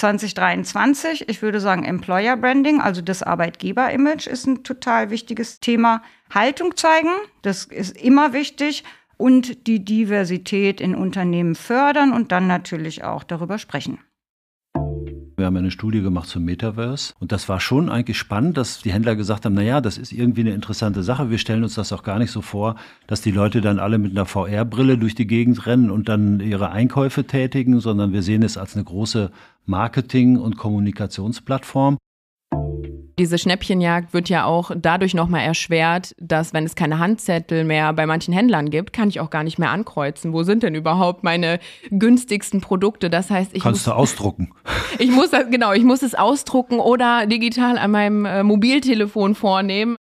2023. Ich würde sagen, Employer Branding, also das Arbeitgeber-Image ist ein total wichtiges Thema. Haltung zeigen, das ist immer wichtig. Und die Diversität in Unternehmen fördern und dann natürlich auch darüber sprechen. Wir haben eine Studie gemacht zum Metaverse und das war schon eigentlich spannend, dass die Händler gesagt haben, naja, das ist irgendwie eine interessante Sache. Wir stellen uns das auch gar nicht so vor, dass die Leute dann alle mit einer VR-Brille durch die Gegend rennen und dann ihre Einkäufe tätigen, sondern wir sehen es als eine große Marketing- und Kommunikationsplattform. Diese Schnäppchenjagd wird ja auch dadurch nochmal erschwert, dass wenn es keine Handzettel mehr bei manchen Händlern gibt, kann ich auch gar nicht mehr ankreuzen. Wo sind denn überhaupt meine günstigsten Produkte? Das heißt, ich kannst muss, du ausdrucken. Ich muss das genau, ich muss es ausdrucken oder digital an meinem äh, Mobiltelefon vornehmen.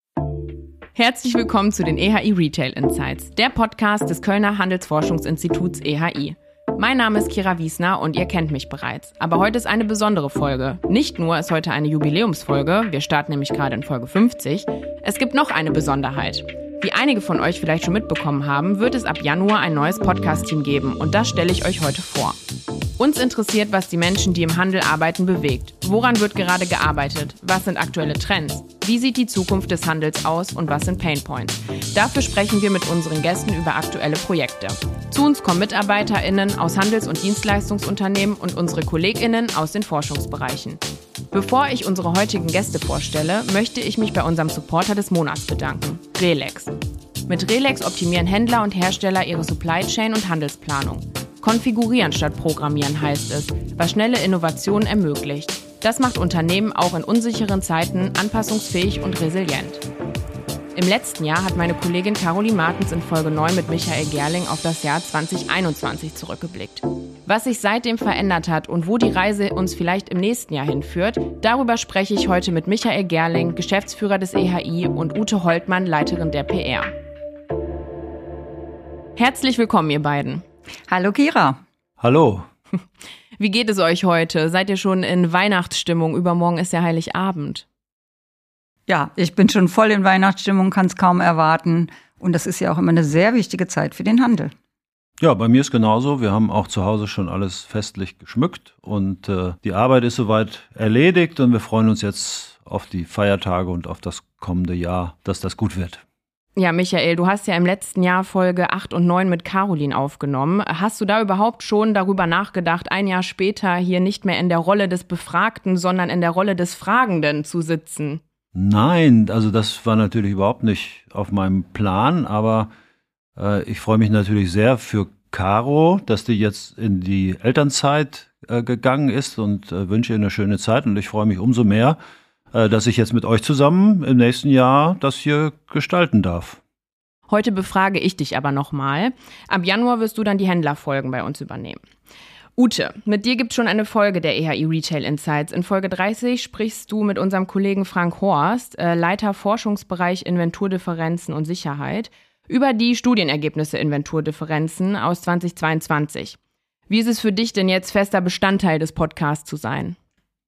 Herzlich willkommen zu den EHI Retail Insights, der Podcast des Kölner Handelsforschungsinstituts EHI. Mein Name ist Kira Wiesner und ihr kennt mich bereits. Aber heute ist eine besondere Folge. Nicht nur ist heute eine Jubiläumsfolge, wir starten nämlich gerade in Folge 50, es gibt noch eine Besonderheit. Wie einige von euch vielleicht schon mitbekommen haben, wird es ab Januar ein neues Podcast-Team geben und das stelle ich euch heute vor. Uns interessiert, was die Menschen, die im Handel arbeiten, bewegt. Woran wird gerade gearbeitet? Was sind aktuelle Trends? Wie sieht die Zukunft des Handels aus und was sind Painpoints? Dafür sprechen wir mit unseren Gästen über aktuelle Projekte. Zu uns kommen MitarbeiterInnen aus Handels- und Dienstleistungsunternehmen und unsere KollegInnen aus den Forschungsbereichen. Bevor ich unsere heutigen Gäste vorstelle, möchte ich mich bei unserem Supporter des Monats bedanken, Relex. Mit Relex optimieren Händler und Hersteller ihre Supply Chain und Handelsplanung. Konfigurieren statt programmieren heißt es, was schnelle Innovationen ermöglicht. Das macht Unternehmen auch in unsicheren Zeiten anpassungsfähig und resilient. Im letzten Jahr hat meine Kollegin Caroline Martens in Folge 9 mit Michael Gerling auf das Jahr 2021 zurückgeblickt. Was sich seitdem verändert hat und wo die Reise uns vielleicht im nächsten Jahr hinführt, darüber spreche ich heute mit Michael Gerling, Geschäftsführer des EHI und Ute Holtmann, Leiterin der PR. Herzlich willkommen, ihr beiden. Hallo Kira. Hallo. Wie geht es euch heute? Seid ihr schon in Weihnachtsstimmung? Übermorgen ist ja Heiligabend. Ja, ich bin schon voll in Weihnachtsstimmung, kann es kaum erwarten. Und das ist ja auch immer eine sehr wichtige Zeit für den Handel. Ja, bei mir ist genauso. Wir haben auch zu Hause schon alles festlich geschmückt und äh, die Arbeit ist soweit erledigt und wir freuen uns jetzt auf die Feiertage und auf das kommende Jahr, dass das gut wird. Ja, Michael, du hast ja im letzten Jahr Folge 8 und 9 mit Caroline aufgenommen. Hast du da überhaupt schon darüber nachgedacht, ein Jahr später hier nicht mehr in der Rolle des Befragten, sondern in der Rolle des Fragenden zu sitzen? Nein, also das war natürlich überhaupt nicht auf meinem Plan, aber äh, ich freue mich natürlich sehr für Caro, dass die jetzt in die Elternzeit äh, gegangen ist und äh, wünsche ihr eine schöne Zeit und ich freue mich umso mehr, dass ich jetzt mit euch zusammen im nächsten Jahr das hier gestalten darf. Heute befrage ich dich aber nochmal. Ab Januar wirst du dann die Händlerfolgen bei uns übernehmen. Ute, mit dir gibt es schon eine Folge der EHI Retail Insights. In Folge 30 sprichst du mit unserem Kollegen Frank Horst, äh, Leiter Forschungsbereich Inventurdifferenzen und Sicherheit, über die Studienergebnisse Inventurdifferenzen aus 2022. Wie ist es für dich denn jetzt fester Bestandteil des Podcasts zu sein?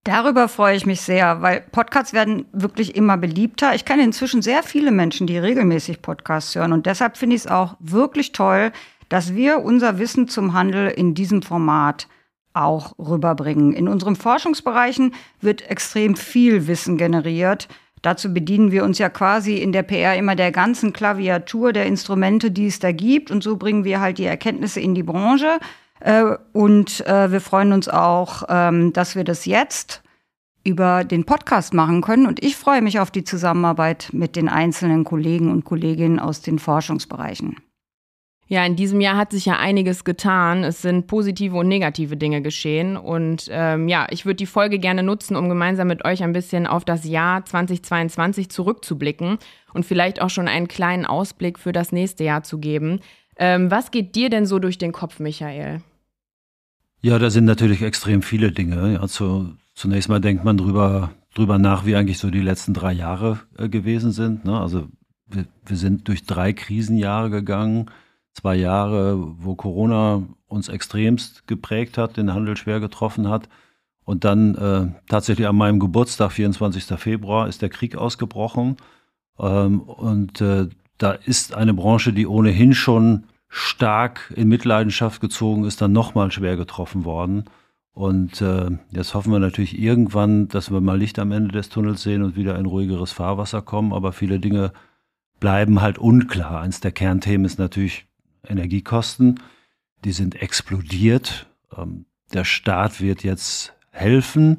Darüber freue ich mich sehr, weil Podcasts werden wirklich immer beliebter. Ich kenne inzwischen sehr viele Menschen, die regelmäßig Podcasts hören. Und deshalb finde ich es auch wirklich toll, dass wir unser Wissen zum Handel in diesem Format auch rüberbringen. In unseren Forschungsbereichen wird extrem viel Wissen generiert. Dazu bedienen wir uns ja quasi in der PR immer der ganzen Klaviatur der Instrumente, die es da gibt. Und so bringen wir halt die Erkenntnisse in die Branche. Äh, und äh, wir freuen uns auch, ähm, dass wir das jetzt über den Podcast machen können. Und ich freue mich auf die Zusammenarbeit mit den einzelnen Kollegen und Kolleginnen aus den Forschungsbereichen. Ja, in diesem Jahr hat sich ja einiges getan. Es sind positive und negative Dinge geschehen. Und ähm, ja, ich würde die Folge gerne nutzen, um gemeinsam mit euch ein bisschen auf das Jahr 2022 zurückzublicken und vielleicht auch schon einen kleinen Ausblick für das nächste Jahr zu geben. Ähm, was geht dir denn so durch den Kopf, Michael? Ja, da sind natürlich extrem viele Dinge. Ja, zu, zunächst mal denkt man drüber, drüber nach, wie eigentlich so die letzten drei Jahre äh, gewesen sind. Ne? Also wir, wir sind durch drei Krisenjahre gegangen. Zwei Jahre, wo Corona uns extremst geprägt hat, den Handel schwer getroffen hat. Und dann äh, tatsächlich an meinem Geburtstag, 24. Februar, ist der Krieg ausgebrochen. Ähm, und äh, da ist eine Branche, die ohnehin schon stark in Mitleidenschaft gezogen ist, dann nochmal schwer getroffen worden. Und äh, jetzt hoffen wir natürlich irgendwann, dass wir mal Licht am Ende des Tunnels sehen und wieder in ruhigeres Fahrwasser kommen. Aber viele Dinge bleiben halt unklar. Eins der Kernthemen ist natürlich Energiekosten. Die sind explodiert. Ähm, der Staat wird jetzt helfen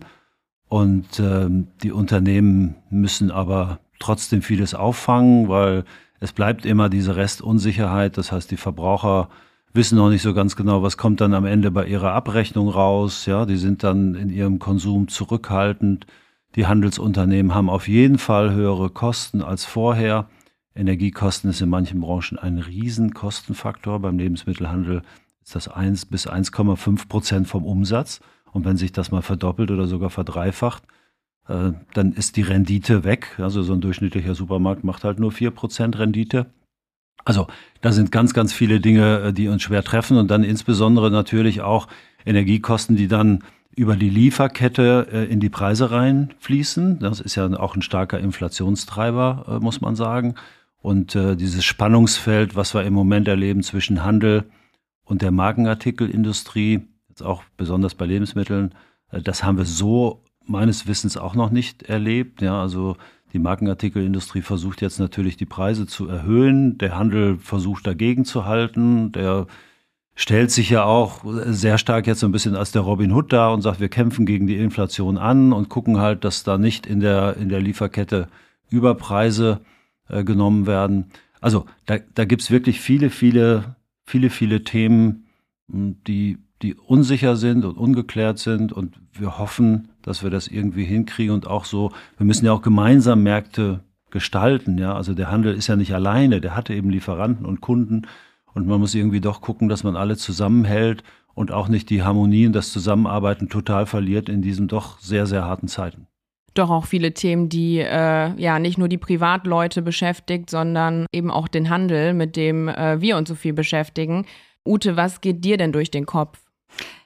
und ähm, die Unternehmen müssen aber trotzdem vieles auffangen, weil es bleibt immer diese Restunsicherheit. Das heißt, die Verbraucher wissen noch nicht so ganz genau, was kommt dann am Ende bei ihrer Abrechnung raus. Ja, die sind dann in ihrem Konsum zurückhaltend. Die Handelsunternehmen haben auf jeden Fall höhere Kosten als vorher. Energiekosten ist in manchen Branchen ein Riesenkostenfaktor. Beim Lebensmittelhandel ist das 1 bis 1,5 Prozent vom Umsatz. Und wenn sich das mal verdoppelt oder sogar verdreifacht, äh, dann ist die Rendite weg. Also so ein durchschnittlicher Supermarkt macht halt nur 4 Prozent Rendite. Also da sind ganz, ganz viele Dinge, äh, die uns schwer treffen und dann insbesondere natürlich auch Energiekosten, die dann über die Lieferkette äh, in die Preise reinfließen. Das ist ja auch ein starker Inflationstreiber, muss man sagen. Und dieses Spannungsfeld, was wir im Moment erleben zwischen Handel und der Markenartikelindustrie, jetzt auch besonders bei Lebensmitteln, das haben wir so meines Wissens auch noch nicht erlebt. Ja, also die Markenartikelindustrie versucht jetzt natürlich die Preise zu erhöhen. Der Handel versucht dagegen zu halten. Der stellt sich ja auch sehr stark jetzt so ein bisschen als der Robin Hood da und sagt, wir kämpfen gegen die Inflation an und gucken halt, dass da nicht in der, in der Lieferkette Überpreise äh, genommen werden. Also da, da gibt's wirklich viele, viele, viele, viele Themen, die die unsicher sind und ungeklärt sind. Und wir hoffen, dass wir das irgendwie hinkriegen und auch so, wir müssen ja auch gemeinsam Märkte gestalten. Ja, also der Handel ist ja nicht alleine, der hatte eben Lieferanten und Kunden. Und man muss irgendwie doch gucken, dass man alle zusammenhält und auch nicht die Harmonie und das Zusammenarbeiten total verliert in diesen doch sehr, sehr harten Zeiten doch auch viele Themen, die äh, ja nicht nur die Privatleute beschäftigt, sondern eben auch den Handel, mit dem äh, wir uns so viel beschäftigen. Ute, was geht dir denn durch den Kopf?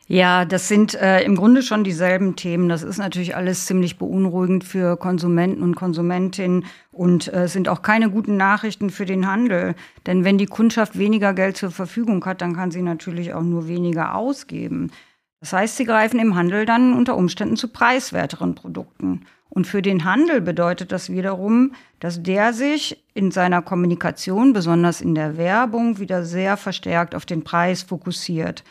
Ja, das sind äh, im Grunde schon dieselben Themen. Das ist natürlich alles ziemlich beunruhigend für Konsumenten und Konsumentinnen und äh, sind auch keine guten Nachrichten für den Handel. Denn wenn die Kundschaft weniger Geld zur Verfügung hat, dann kann sie natürlich auch nur weniger ausgeben. Das heißt, sie greifen im Handel dann unter Umständen zu preiswerteren Produkten. Und für den Handel bedeutet das wiederum, dass der sich in seiner Kommunikation, besonders in der Werbung, wieder sehr verstärkt auf den Preis fokussiert.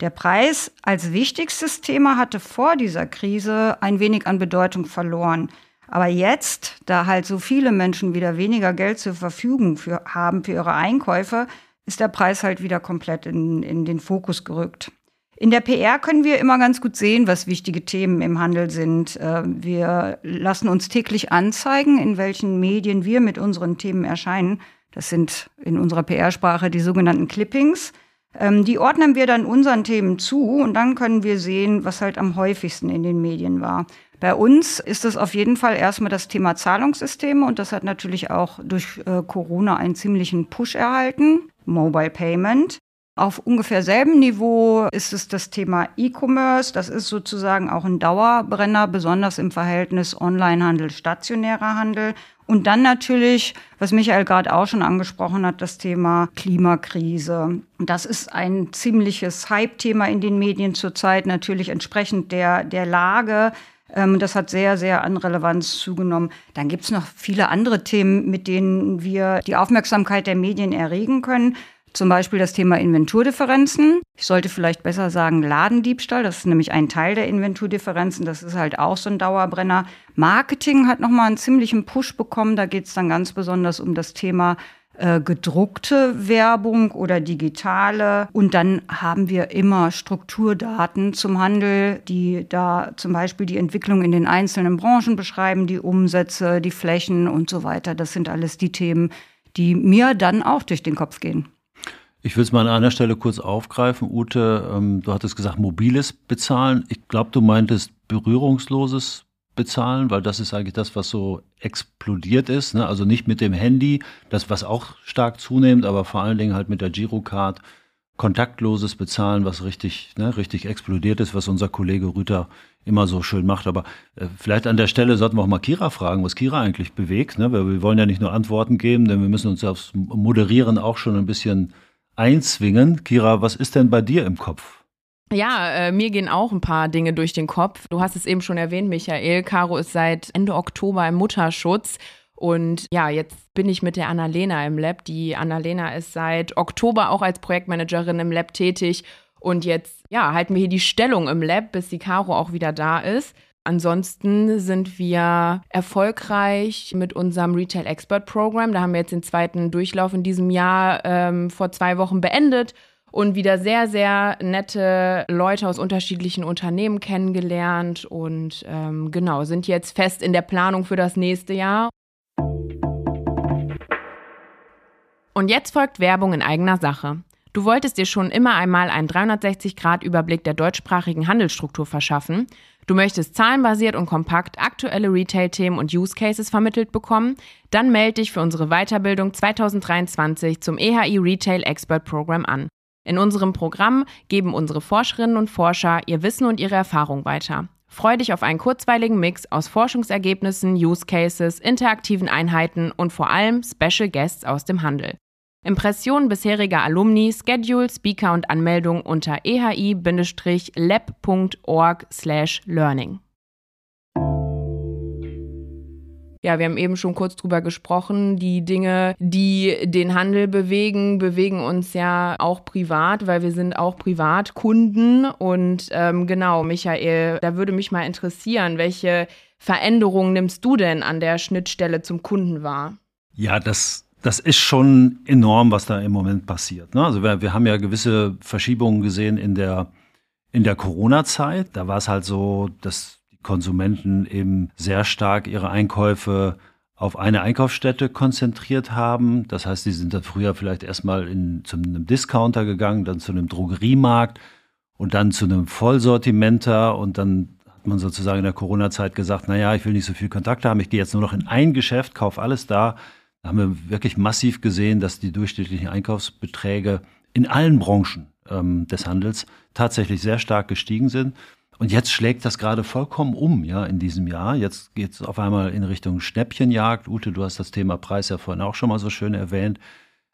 Der Preis als wichtigstes Thema hatte vor dieser Krise ein wenig an Bedeutung verloren. Aber jetzt, da halt so viele Menschen wieder weniger Geld zur Verfügung für, haben für ihre Einkäufe, ist der Preis halt wieder komplett in, in den Fokus gerückt. In der PR können wir immer ganz gut sehen, was wichtige Themen im Handel sind. Äh, wir lassen uns täglich anzeigen, in welchen Medien wir mit unseren Themen erscheinen. Das sind in unserer PR-Sprache die sogenannten Clippings. Ähm, die ordnen wir dann unseren Themen zu und dann können wir sehen, was halt am häufigsten in den Medien war. Bei uns ist es auf jeden Fall erstmal das Thema Zahlungssysteme und das hat natürlich auch durch äh, Corona einen ziemlichen Push erhalten. Mobile Payment. Auf ungefähr selben Niveau ist es das Thema E-Commerce. Das ist sozusagen auch ein Dauerbrenner, besonders im Verhältnis Onlinehandel, stationärer Handel. Und dann natürlich, was Michael gerade auch schon angesprochen hat, das Thema Klimakrise. Das ist ein ziemliches Hype-Thema in den Medien zurzeit, natürlich entsprechend der, der Lage. Ähm, das hat sehr, sehr an Relevanz zugenommen. Dann gibt es noch viele andere Themen, mit denen wir die Aufmerksamkeit der Medien erregen können. Zum Beispiel das Thema Inventurdifferenzen. Ich sollte vielleicht besser sagen Ladendiebstahl. Das ist nämlich ein Teil der Inventurdifferenzen. Das ist halt auch so ein Dauerbrenner. Marketing hat nochmal einen ziemlichen Push bekommen. Da geht es dann ganz besonders um das Thema äh, gedruckte Werbung oder digitale. Und dann haben wir immer Strukturdaten zum Handel, die da zum Beispiel die Entwicklung in den einzelnen Branchen beschreiben, die Umsätze, die Flächen und so weiter. Das sind alles die Themen, die mir dann auch durch den Kopf gehen. Ich will es mal an einer Stelle kurz aufgreifen. Ute, ähm, du hattest gesagt, mobiles Bezahlen. Ich glaube, du meintest berührungsloses Bezahlen, weil das ist eigentlich das, was so explodiert ist. Ne? Also nicht mit dem Handy, das was auch stark zunehmend, aber vor allen Dingen halt mit der Girocard. Kontaktloses Bezahlen, was richtig, ne, richtig explodiert ist, was unser Kollege Rüter immer so schön macht. Aber äh, vielleicht an der Stelle sollten wir auch mal Kira fragen, was Kira eigentlich bewegt. Ne? Weil wir wollen ja nicht nur Antworten geben, denn wir müssen uns aufs Moderieren auch schon ein bisschen einzwingen. Kira, was ist denn bei dir im Kopf? Ja, äh, mir gehen auch ein paar Dinge durch den Kopf. Du hast es eben schon erwähnt, Michael. Caro ist seit Ende Oktober im Mutterschutz. Und ja, jetzt bin ich mit der Annalena im Lab. Die Annalena ist seit Oktober auch als Projektmanagerin im Lab tätig. Und jetzt, ja, halten wir hier die Stellung im Lab, bis die Caro auch wieder da ist. Ansonsten sind wir erfolgreich mit unserem Retail Expert Program. Da haben wir jetzt den zweiten Durchlauf in diesem Jahr ähm, vor zwei Wochen beendet und wieder sehr, sehr nette Leute aus unterschiedlichen Unternehmen kennengelernt und ähm, genau, sind jetzt fest in der Planung für das nächste Jahr. Und jetzt folgt Werbung in eigener Sache. Du wolltest dir schon immer einmal einen 360-Grad-Überblick der deutschsprachigen Handelsstruktur verschaffen. Du möchtest zahlenbasiert und kompakt aktuelle Retail-Themen und Use Cases vermittelt bekommen? Dann melde dich für unsere Weiterbildung 2023 zum EHI Retail Expert Program an. In unserem Programm geben unsere Forscherinnen und Forscher ihr Wissen und ihre Erfahrung weiter. Freu dich auf einen kurzweiligen Mix aus Forschungsergebnissen, Use Cases, interaktiven Einheiten und vor allem Special Guests aus dem Handel. Impressionen bisheriger Alumni, Schedule, Speaker und Anmeldung unter ehi-lab.org/learning. Ja, wir haben eben schon kurz drüber gesprochen. Die Dinge, die den Handel bewegen, bewegen uns ja auch privat, weil wir sind auch Privatkunden. Und ähm, genau, Michael, da würde mich mal interessieren, welche Veränderungen nimmst du denn an der Schnittstelle zum Kunden wahr? Ja, das das ist schon enorm, was da im Moment passiert. Ne? Also wir, wir haben ja gewisse Verschiebungen gesehen in der, in der Corona-Zeit. Da war es halt so, dass Konsumenten eben sehr stark ihre Einkäufe auf eine Einkaufsstätte konzentriert haben. Das heißt, sie sind dann früher vielleicht erstmal zu einem Discounter gegangen, dann zu einem Drogeriemarkt und dann zu einem Vollsortimenter und dann hat man sozusagen in der Corona-Zeit gesagt, naja, ich will nicht so viel Kontakt haben, ich gehe jetzt nur noch in ein Geschäft, kaufe alles da. Haben wir wirklich massiv gesehen, dass die durchschnittlichen Einkaufsbeträge in allen Branchen ähm, des Handels tatsächlich sehr stark gestiegen sind. Und jetzt schlägt das gerade vollkommen um, ja, in diesem Jahr. Jetzt geht es auf einmal in Richtung Schnäppchenjagd. Ute, du hast das Thema Preis ja vorhin auch schon mal so schön erwähnt.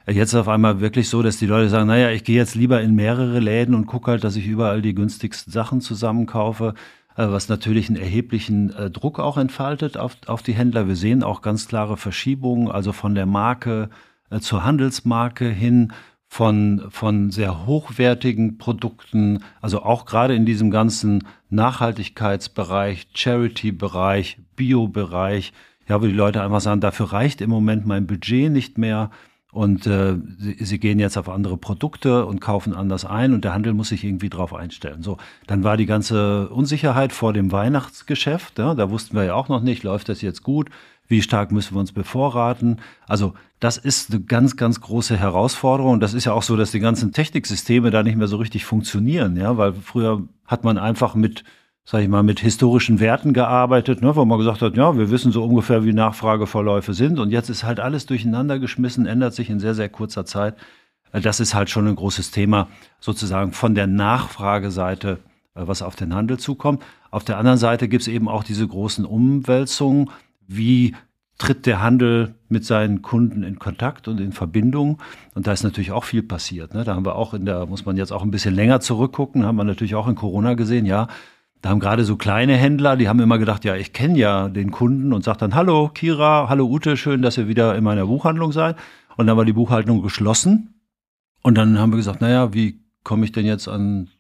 Jetzt ist auf einmal wirklich so, dass die Leute sagen, naja, ich gehe jetzt lieber in mehrere Läden und gucke halt, dass ich überall die günstigsten Sachen zusammenkaufe, was natürlich einen erheblichen äh, Druck auch entfaltet auf, auf die Händler. Wir sehen auch ganz klare Verschiebungen, also von der Marke äh, zur Handelsmarke hin von, von sehr hochwertigen Produkten, also auch gerade in diesem ganzen Nachhaltigkeitsbereich, Charity-Bereich, Bio-Bereich, ja, wo die Leute einfach sagen, dafür reicht im Moment mein Budget nicht mehr und äh, sie, sie gehen jetzt auf andere Produkte und kaufen anders ein und der Handel muss sich irgendwie drauf einstellen. So, dann war die ganze Unsicherheit vor dem Weihnachtsgeschäft, ja, da wussten wir ja auch noch nicht, läuft das jetzt gut, wie stark müssen wir uns bevorraten. Also das ist eine ganz, ganz große Herausforderung. Das ist ja auch so, dass die ganzen Techniksysteme da nicht mehr so richtig funktionieren, ja, weil früher hat man einfach mit, sag ich mal, mit historischen Werten gearbeitet, ne, wo man gesagt hat, ja, wir wissen so ungefähr, wie Nachfrageverläufe sind. Und jetzt ist halt alles durcheinander geschmissen, ändert sich in sehr, sehr kurzer Zeit. Das ist halt schon ein großes Thema, sozusagen von der Nachfrageseite, äh, was auf den Handel zukommt. Auf der anderen Seite gibt es eben auch diese großen Umwälzungen wie tritt der Handel mit seinen Kunden in Kontakt und in Verbindung. Und da ist natürlich auch viel passiert. Ne? Da haben wir auch in der, muss man jetzt auch ein bisschen länger zurückgucken, haben wir natürlich auch in Corona gesehen, ja. Da haben gerade so kleine Händler, die haben immer gedacht, ja, ich kenne ja den Kunden und sagt dann, hallo Kira, hallo Ute, schön, dass ihr wieder in meiner Buchhandlung seid. Und dann war die Buchhaltung geschlossen. Und dann haben wir gesagt, naja, wie komme ich denn jetzt an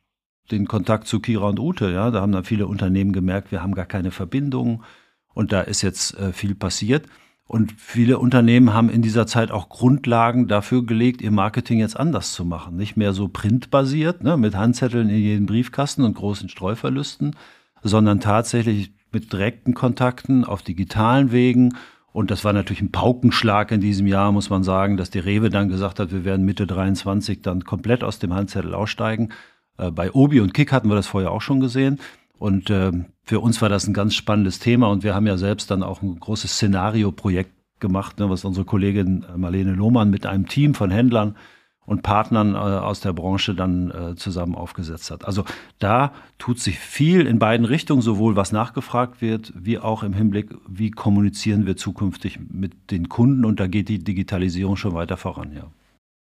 den Kontakt zu Kira und Ute? Ja, da haben dann viele Unternehmen gemerkt, wir haben gar keine Verbindung und da ist jetzt äh, viel passiert. Und viele Unternehmen haben in dieser Zeit auch Grundlagen dafür gelegt, ihr Marketing jetzt anders zu machen. Nicht mehr so printbasiert, ne, mit Handzetteln in jedem Briefkasten und großen Streuverlusten, sondern tatsächlich mit direkten Kontakten auf digitalen Wegen. Und das war natürlich ein Paukenschlag in diesem Jahr, muss man sagen, dass die Rewe dann gesagt hat, wir werden Mitte 23 dann komplett aus dem Handzettel aussteigen. Äh, bei Obi und Kick hatten wir das vorher auch schon gesehen. Und äh, für uns war das ein ganz spannendes Thema und wir haben ja selbst dann auch ein großes Szenario-Projekt gemacht, ne, was unsere Kollegin Marlene Lohmann mit einem Team von Händlern und Partnern äh, aus der Branche dann äh, zusammen aufgesetzt hat. Also da tut sich viel in beiden Richtungen, sowohl was nachgefragt wird, wie auch im Hinblick, wie kommunizieren wir zukünftig mit den Kunden und da geht die Digitalisierung schon weiter voran, ja.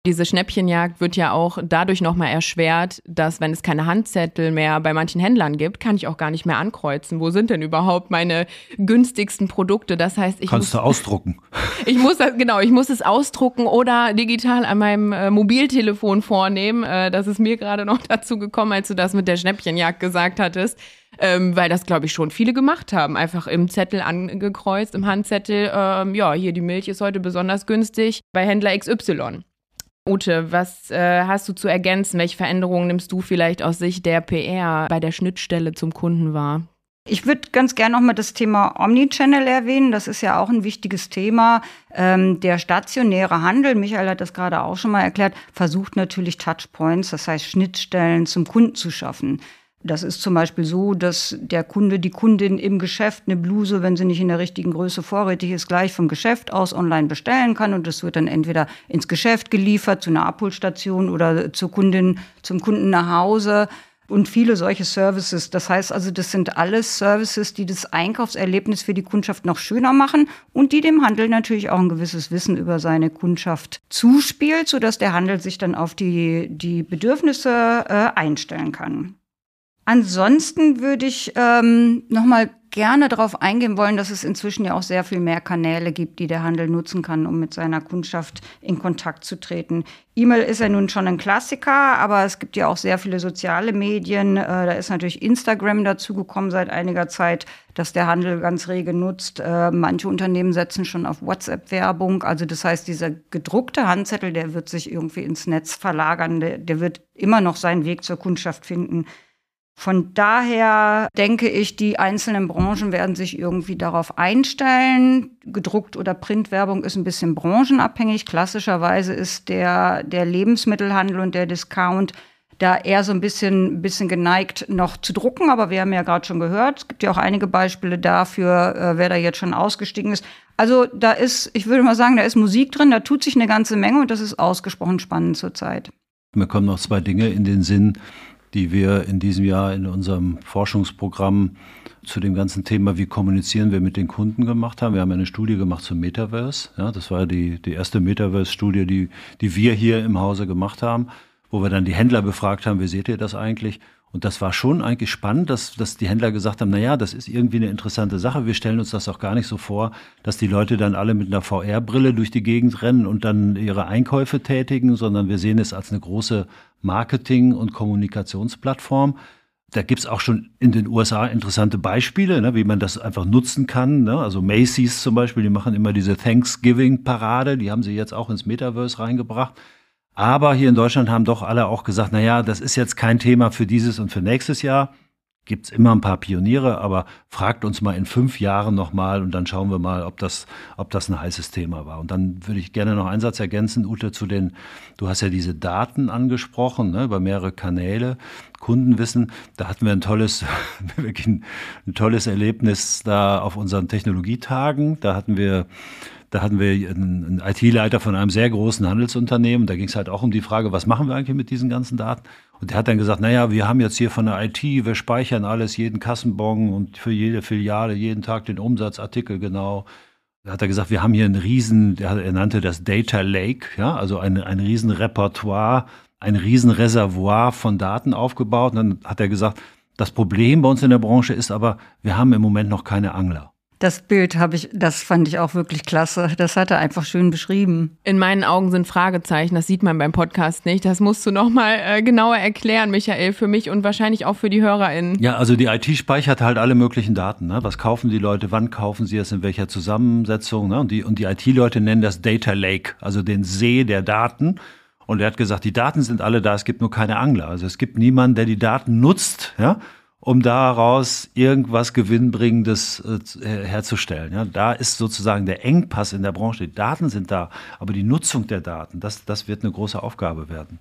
Diese Schnäppchenjagd wird ja auch dadurch nochmal erschwert, dass wenn es keine Handzettel mehr bei manchen Händlern gibt, kann ich auch gar nicht mehr ankreuzen. Wo sind denn überhaupt meine günstigsten Produkte? Das heißt, ich kannst muss, du ausdrucken. Ich muss das genau, ich muss es ausdrucken oder digital an meinem äh, Mobiltelefon vornehmen. Äh, das ist mir gerade noch dazu gekommen, als du das mit der Schnäppchenjagd gesagt hattest. Ähm, weil das, glaube ich, schon viele gemacht haben. Einfach im Zettel angekreuzt, im Handzettel, ähm, ja, hier die Milch ist heute besonders günstig bei Händler XY. Ute, was äh, hast du zu ergänzen? Welche Veränderungen nimmst du vielleicht aus Sicht der PR bei der Schnittstelle zum Kunden wahr? Ich würde ganz gerne noch mal das Thema Omnichannel erwähnen. Das ist ja auch ein wichtiges Thema. Ähm, der stationäre Handel, Michael hat das gerade auch schon mal erklärt, versucht natürlich Touchpoints, das heißt Schnittstellen zum Kunden zu schaffen. Das ist zum Beispiel so, dass der Kunde, die Kundin im Geschäft eine Bluse, wenn sie nicht in der richtigen Größe vorrätig ist, gleich vom Geschäft aus online bestellen kann und das wird dann entweder ins Geschäft geliefert, zu einer Abholstation oder zur Kundin, zum Kunden nach Hause und viele solche Services. Das heißt also, das sind alles Services, die das Einkaufserlebnis für die Kundschaft noch schöner machen und die dem Handel natürlich auch ein gewisses Wissen über seine Kundschaft zuspielt, sodass der Handel sich dann auf die, die Bedürfnisse äh, einstellen kann. Ansonsten würde ich ähm, noch mal gerne darauf eingehen wollen, dass es inzwischen ja auch sehr viel mehr Kanäle gibt, die der Handel nutzen kann, um mit seiner Kundschaft in Kontakt zu treten. E-Mail ist ja nun schon ein Klassiker, aber es gibt ja auch sehr viele soziale Medien. Äh, da ist natürlich Instagram dazugekommen seit einiger Zeit, dass der Handel ganz rege nutzt. Äh, manche Unternehmen setzen schon auf WhatsApp-Werbung. Also das heißt, dieser gedruckte Handzettel, der wird sich irgendwie ins Netz verlagern. Der, der wird immer noch seinen Weg zur Kundschaft finden. Von daher denke ich, die einzelnen Branchen werden sich irgendwie darauf einstellen. Gedruckt oder Printwerbung ist ein bisschen branchenabhängig. Klassischerweise ist der, der Lebensmittelhandel und der Discount da eher so ein bisschen, bisschen geneigt, noch zu drucken. Aber wir haben ja gerade schon gehört, es gibt ja auch einige Beispiele dafür, äh, wer da jetzt schon ausgestiegen ist. Also da ist, ich würde mal sagen, da ist Musik drin, da tut sich eine ganze Menge und das ist ausgesprochen spannend zurzeit. Mir kommen noch zwei Dinge in den Sinn die wir in diesem Jahr in unserem Forschungsprogramm zu dem ganzen Thema, wie kommunizieren wir mit den Kunden gemacht haben. Wir haben eine Studie gemacht zum Metaverse. Ja, das war die, die erste Metaverse-Studie, die, die wir hier im Hause gemacht haben, wo wir dann die Händler befragt haben, wie seht ihr das eigentlich? Und das war schon eigentlich spannend, dass, dass die Händler gesagt haben, na ja, das ist irgendwie eine interessante Sache. Wir stellen uns das auch gar nicht so vor, dass die Leute dann alle mit einer VR-Brille durch die Gegend rennen und dann ihre Einkäufe tätigen, sondern wir sehen es als eine große Marketing- und Kommunikationsplattform. Da gibt's auch schon in den USA interessante Beispiele, ne, wie man das einfach nutzen kann. Ne? Also Macy's zum Beispiel, die machen immer diese Thanksgiving-Parade, die haben sie jetzt auch ins Metaverse reingebracht. Aber hier in Deutschland haben doch alle auch gesagt, na ja, das ist jetzt kein Thema für dieses und für nächstes Jahr. Gibt's immer ein paar Pioniere, aber fragt uns mal in fünf Jahren nochmal und dann schauen wir mal, ob das, ob das ein heißes Thema war. Und dann würde ich gerne noch einen Satz ergänzen, Ute, zu den, du hast ja diese Daten angesprochen, ne, über mehrere Kanäle, Kundenwissen. Da hatten wir ein tolles, wirklich ein, ein tolles Erlebnis da auf unseren Technologietagen. Da hatten wir da hatten wir einen, IT-Leiter von einem sehr großen Handelsunternehmen. Da ging es halt auch um die Frage, was machen wir eigentlich mit diesen ganzen Daten? Und der hat dann gesagt, naja, wir haben jetzt hier von der IT, wir speichern alles, jeden Kassenbon und für jede Filiale jeden Tag den Umsatzartikel genau. Da hat er gesagt, wir haben hier einen riesen, er nannte das Data Lake, ja, also ein, ein riesen Repertoire, ein riesen Reservoir von Daten aufgebaut. Und dann hat er gesagt, das Problem bei uns in der Branche ist aber, wir haben im Moment noch keine Angler. Das Bild habe ich, das fand ich auch wirklich klasse. Das hat er einfach schön beschrieben. In meinen Augen sind Fragezeichen, das sieht man beim Podcast nicht. Das musst du nochmal äh, genauer erklären, Michael, für mich und wahrscheinlich auch für die HörerInnen. Ja, also die IT speichert halt alle möglichen Daten. Ne? Was kaufen die Leute, wann kaufen sie es, in welcher Zusammensetzung. Ne? Und die, und die IT-Leute nennen das Data Lake, also den See der Daten. Und er hat gesagt, die Daten sind alle da, es gibt nur keine Angler. Also es gibt niemanden, der die Daten nutzt, ja um daraus irgendwas Gewinnbringendes äh, herzustellen. Ja, da ist sozusagen der Engpass in der Branche. Die Daten sind da, aber die Nutzung der Daten, das, das wird eine große Aufgabe werden.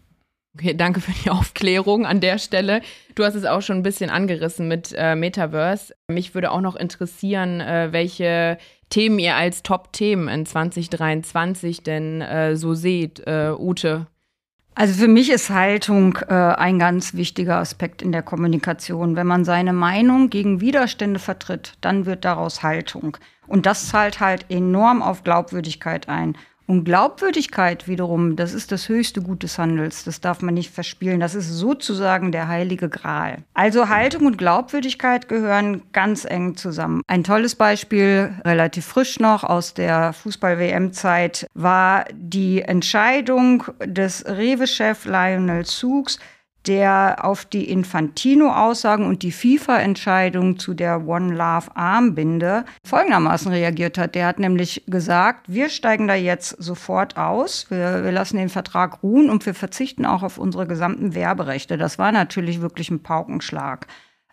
Okay, danke für die Aufklärung an der Stelle. Du hast es auch schon ein bisschen angerissen mit äh, Metaverse. Mich würde auch noch interessieren, äh, welche Themen ihr als Top-Themen in 2023 denn äh, so seht, äh, Ute. Also für mich ist Haltung äh, ein ganz wichtiger Aspekt in der Kommunikation. Wenn man seine Meinung gegen Widerstände vertritt, dann wird daraus Haltung. Und das zahlt halt enorm auf Glaubwürdigkeit ein. Und Glaubwürdigkeit wiederum, das ist das höchste Gut des Handels. Das darf man nicht verspielen. Das ist sozusagen der heilige Gral. Also Haltung und Glaubwürdigkeit gehören ganz eng zusammen. Ein tolles Beispiel, relativ frisch noch aus der Fußball-WM-Zeit, war die Entscheidung des Rewe-Chef Lionel Souks, der auf die Infantino-Aussagen und die FIFA-Entscheidung zu der One Love Armbinde folgendermaßen reagiert hat. Der hat nämlich gesagt, wir steigen da jetzt sofort aus, wir, wir lassen den Vertrag ruhen und wir verzichten auch auf unsere gesamten Werberechte. Das war natürlich wirklich ein Paukenschlag.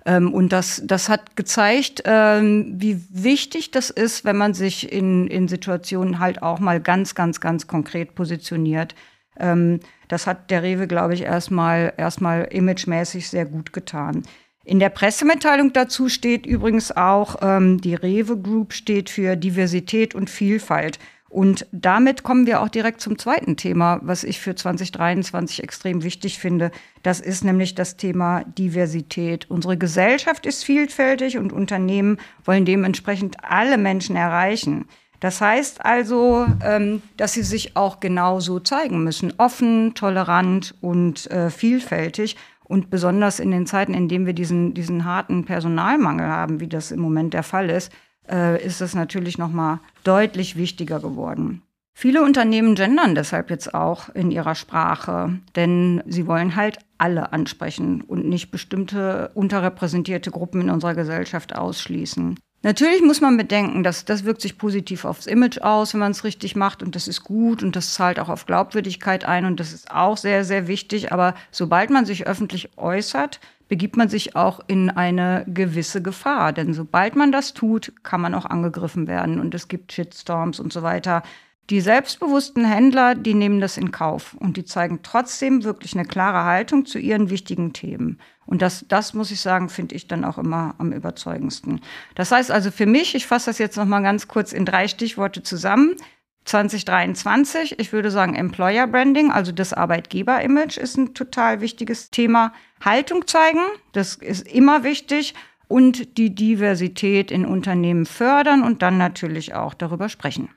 Ähm, und das, das hat gezeigt, ähm, wie wichtig das ist, wenn man sich in, in Situationen halt auch mal ganz, ganz, ganz konkret positioniert. Ähm, das hat der Rewe, glaube ich, erstmal erstmal imagemäßig sehr gut getan. In der Pressemitteilung dazu steht übrigens auch, ähm, die Rewe Group steht für Diversität und Vielfalt. Und damit kommen wir auch direkt zum zweiten Thema, was ich für 2023 extrem wichtig finde. Das ist nämlich das Thema Diversität. Unsere Gesellschaft ist vielfältig und Unternehmen wollen dementsprechend alle Menschen erreichen. Das heißt also, ähm, dass sie sich auch genauso zeigen müssen. Offen, tolerant und äh, vielfältig. Und besonders in den Zeiten, in denen wir diesen, diesen harten Personalmangel haben, wie das im Moment der Fall ist, äh, ist es natürlich noch mal deutlich wichtiger geworden. Viele Unternehmen gendern deshalb jetzt auch in ihrer Sprache, denn sie wollen halt alle ansprechen und nicht bestimmte unterrepräsentierte Gruppen in unserer Gesellschaft ausschließen. Natürlich muss man bedenken, dass das wirkt sich positiv aufs Image aus, wenn man es richtig macht und das ist gut und das zahlt auch auf Glaubwürdigkeit ein und das ist auch sehr, sehr wichtig. Aber sobald man sich öffentlich äußert, begibt man sich auch in eine gewisse Gefahr. Denn sobald man das tut, kann man auch angegriffen werden und es gibt Shitstorms und so weiter. Die selbstbewussten Händler, die nehmen das in Kauf und die zeigen trotzdem wirklich eine klare Haltung zu ihren wichtigen Themen. Und das, das muss ich sagen, finde ich dann auch immer am überzeugendsten. Das heißt also für mich, ich fasse das jetzt noch mal ganz kurz in drei Stichworte zusammen. 2023, ich würde sagen Employer Branding, also das Arbeitgeber-Image ist ein total wichtiges Thema. Haltung zeigen, das ist immer wichtig und die Diversität in Unternehmen fördern und dann natürlich auch darüber sprechen.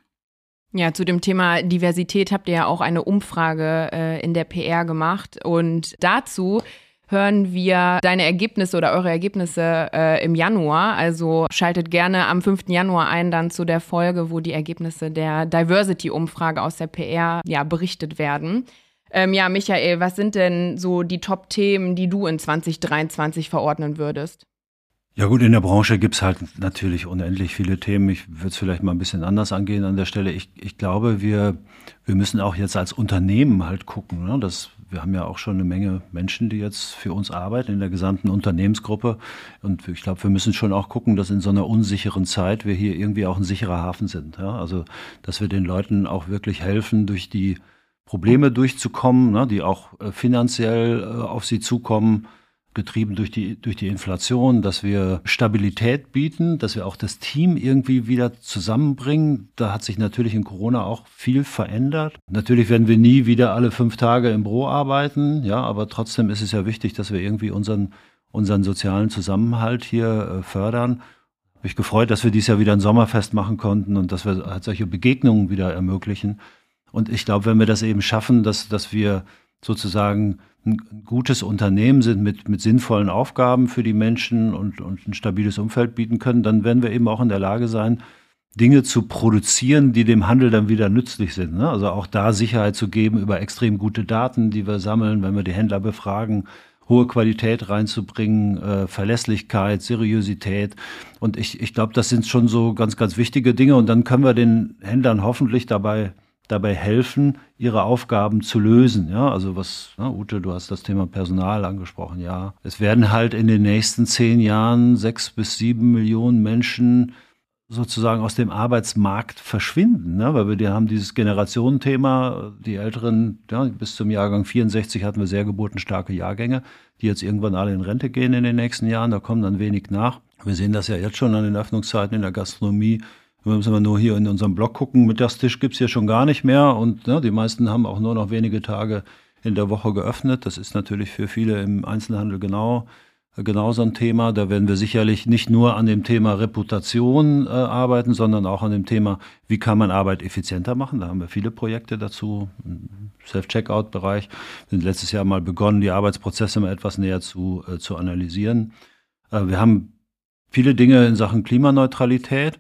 Ja, zu dem Thema Diversität habt ihr ja auch eine Umfrage äh, in der PR gemacht und dazu hören wir deine Ergebnisse oder eure Ergebnisse äh, im Januar. Also schaltet gerne am 5. Januar ein dann zu der Folge, wo die Ergebnisse der Diversity-Umfrage aus der PR ja berichtet werden. Ähm, ja, Michael, was sind denn so die Top-Themen, die du in 2023 verordnen würdest? Ja gut, in der Branche gibt's halt natürlich unendlich viele Themen. Ich würde es vielleicht mal ein bisschen anders angehen an der Stelle. Ich, ich glaube, wir, wir müssen auch jetzt als Unternehmen halt gucken. Ne? Das, wir haben ja auch schon eine Menge Menschen, die jetzt für uns arbeiten in der gesamten Unternehmensgruppe. Und ich glaube, wir müssen schon auch gucken, dass in so einer unsicheren Zeit wir hier irgendwie auch ein sicherer Hafen sind. Ja? Also, dass wir den Leuten auch wirklich helfen, durch die Probleme durchzukommen, ne? die auch äh, finanziell äh, auf sie zukommen getrieben durch die, durch die Inflation, dass wir Stabilität bieten, dass wir auch das Team irgendwie wieder zusammenbringen. Da hat sich natürlich in Corona auch viel verändert. Natürlich werden wir nie wieder alle fünf Tage im Büro arbeiten, ja, aber trotzdem ist es ja wichtig, dass wir irgendwie unseren, unseren sozialen Zusammenhalt hier äh, fördern. Habe ich gefreut, dass wir dieses Jahr wieder ein Sommerfest machen konnten und dass wir halt solche Begegnungen wieder ermöglichen. Und ich glaube, wenn wir das eben schaffen, dass, dass wir sozusagen ein gutes Unternehmen sind mit, mit sinnvollen Aufgaben für die Menschen und, und ein stabiles Umfeld bieten können, dann werden wir eben auch in der Lage sein, Dinge zu produzieren, die dem Handel dann wieder nützlich sind. Ne? Also auch da Sicherheit zu geben über extrem gute Daten, die wir sammeln, wenn wir die Händler befragen, hohe Qualität reinzubringen, äh, Verlässlichkeit, Seriosität. Und ich, ich glaube, das sind schon so ganz, ganz wichtige Dinge. Und dann können wir den Händlern hoffentlich dabei dabei helfen, ihre Aufgaben zu lösen. Ja, also was, na, Ute, du hast das Thema Personal angesprochen. Ja, es werden halt in den nächsten zehn Jahren sechs bis sieben Millionen Menschen sozusagen aus dem Arbeitsmarkt verschwinden, ne? weil wir die haben dieses Generationenthema, die Älteren, ja, bis zum Jahrgang 64 hatten wir sehr geburtenstarke Jahrgänge, die jetzt irgendwann alle in Rente gehen in den nächsten Jahren, da kommen dann wenig nach. Wir sehen das ja jetzt schon an den Öffnungszeiten in der Gastronomie, wir müssen wir nur hier in unserem Blog gucken, Mittagstisch gibt es hier schon gar nicht mehr und ne, die meisten haben auch nur noch wenige Tage in der Woche geöffnet. Das ist natürlich für viele im Einzelhandel genau genauso ein Thema. Da werden wir sicherlich nicht nur an dem Thema Reputation äh, arbeiten, sondern auch an dem Thema, wie kann man Arbeit effizienter machen. Da haben wir viele Projekte dazu Self-Checkout-Bereich. Wir sind letztes Jahr mal begonnen, die Arbeitsprozesse mal etwas näher zu, äh, zu analysieren. Äh, wir haben viele Dinge in Sachen Klimaneutralität.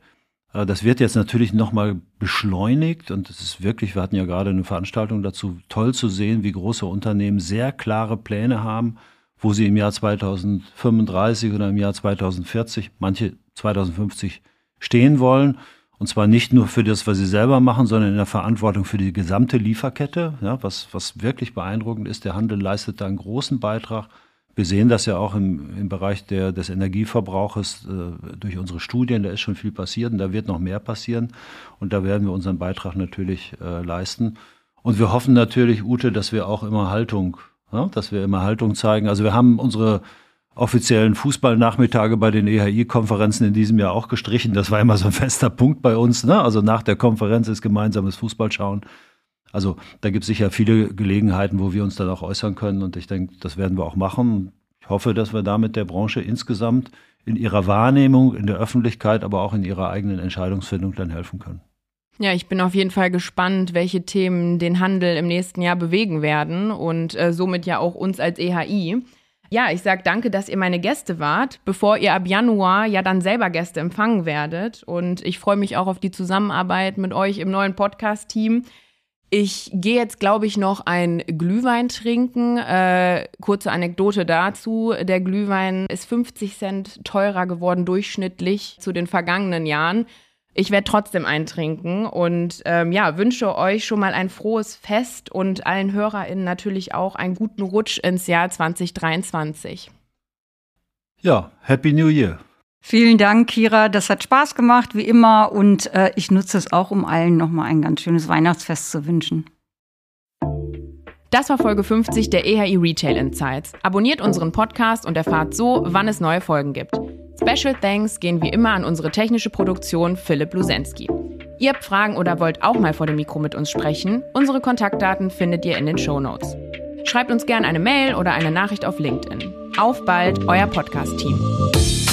Äh, das wird jetzt natürlich nochmal beschleunigt und es ist wirklich, wir hatten ja gerade eine Veranstaltung dazu, toll zu sehen, wie große Unternehmen sehr klare Pläne haben, wo sie im Jahr 2035 oder im Jahr 2040, manche 2050 stehen wollen. Und zwar nicht nur für das, was sie selber machen, sondern in der Verantwortung für die gesamte Lieferkette. Ja, was, was wirklich beeindruckend ist, der Handel leistet da einen großen Beitrag. Wir sehen das ja auch im, im Bereich der, des Energieverbrauches äh, durch unsere Studien. Da ist schon viel passiert und da wird noch mehr passieren. Und da werden wir unseren Beitrag natürlich äh, leisten. Und wir hoffen natürlich, Ute, dass wir auch immer Haltung ja, dass wir immer Haltung zeigen. Also wir haben unsere offiziellen Fußballnachmittage bei den EHI-Konferenzen in diesem Jahr auch gestrichen. Das war immer so ein fester Punkt bei uns. Ne? Also nach der Konferenz ist gemeinsames Fußballschauen. Also da gibt es sicher viele Gelegenheiten, wo wir uns dann auch äußern können. Und ich denke, das werden wir auch machen. Ich hoffe, dass wir damit der Branche insgesamt in ihrer Wahrnehmung, in der Öffentlichkeit, aber auch in ihrer eigenen Entscheidungsfindung dann helfen können. Ja, ich bin auf jeden Fall gespannt, welche Themen den Handel im nächsten Jahr bewegen werden und äh, somit ja auch uns als EHI. Ja, ich sage danke, dass ihr meine Gäste wart, bevor ihr ab Januar ja dann selber Gäste empfangen werdet. Und ich freue mich auch auf die Zusammenarbeit mit euch im neuen Podcast-Team. Ich gehe jetzt, glaube ich, noch ein Glühwein trinken. Äh, kurze Anekdote dazu. Der Glühwein ist 50 Cent teurer geworden durchschnittlich zu den vergangenen Jahren. Ich werde trotzdem eintrinken und ähm, ja, wünsche euch schon mal ein frohes Fest und allen HörerInnen natürlich auch einen guten Rutsch ins Jahr 2023. Ja, Happy New Year. Vielen Dank, Kira. Das hat Spaß gemacht, wie immer. Und äh, ich nutze es auch, um allen nochmal ein ganz schönes Weihnachtsfest zu wünschen. Das war Folge 50 der EHI Retail Insights. Abonniert unseren Podcast und erfahrt so, wann es neue Folgen gibt. Special Thanks gehen wie immer an unsere technische Produktion Philipp Lusensky. Ihr habt Fragen oder wollt auch mal vor dem Mikro mit uns sprechen? Unsere Kontaktdaten findet ihr in den Show Notes. Schreibt uns gerne eine Mail oder eine Nachricht auf LinkedIn. Auf bald, euer Podcast-Team.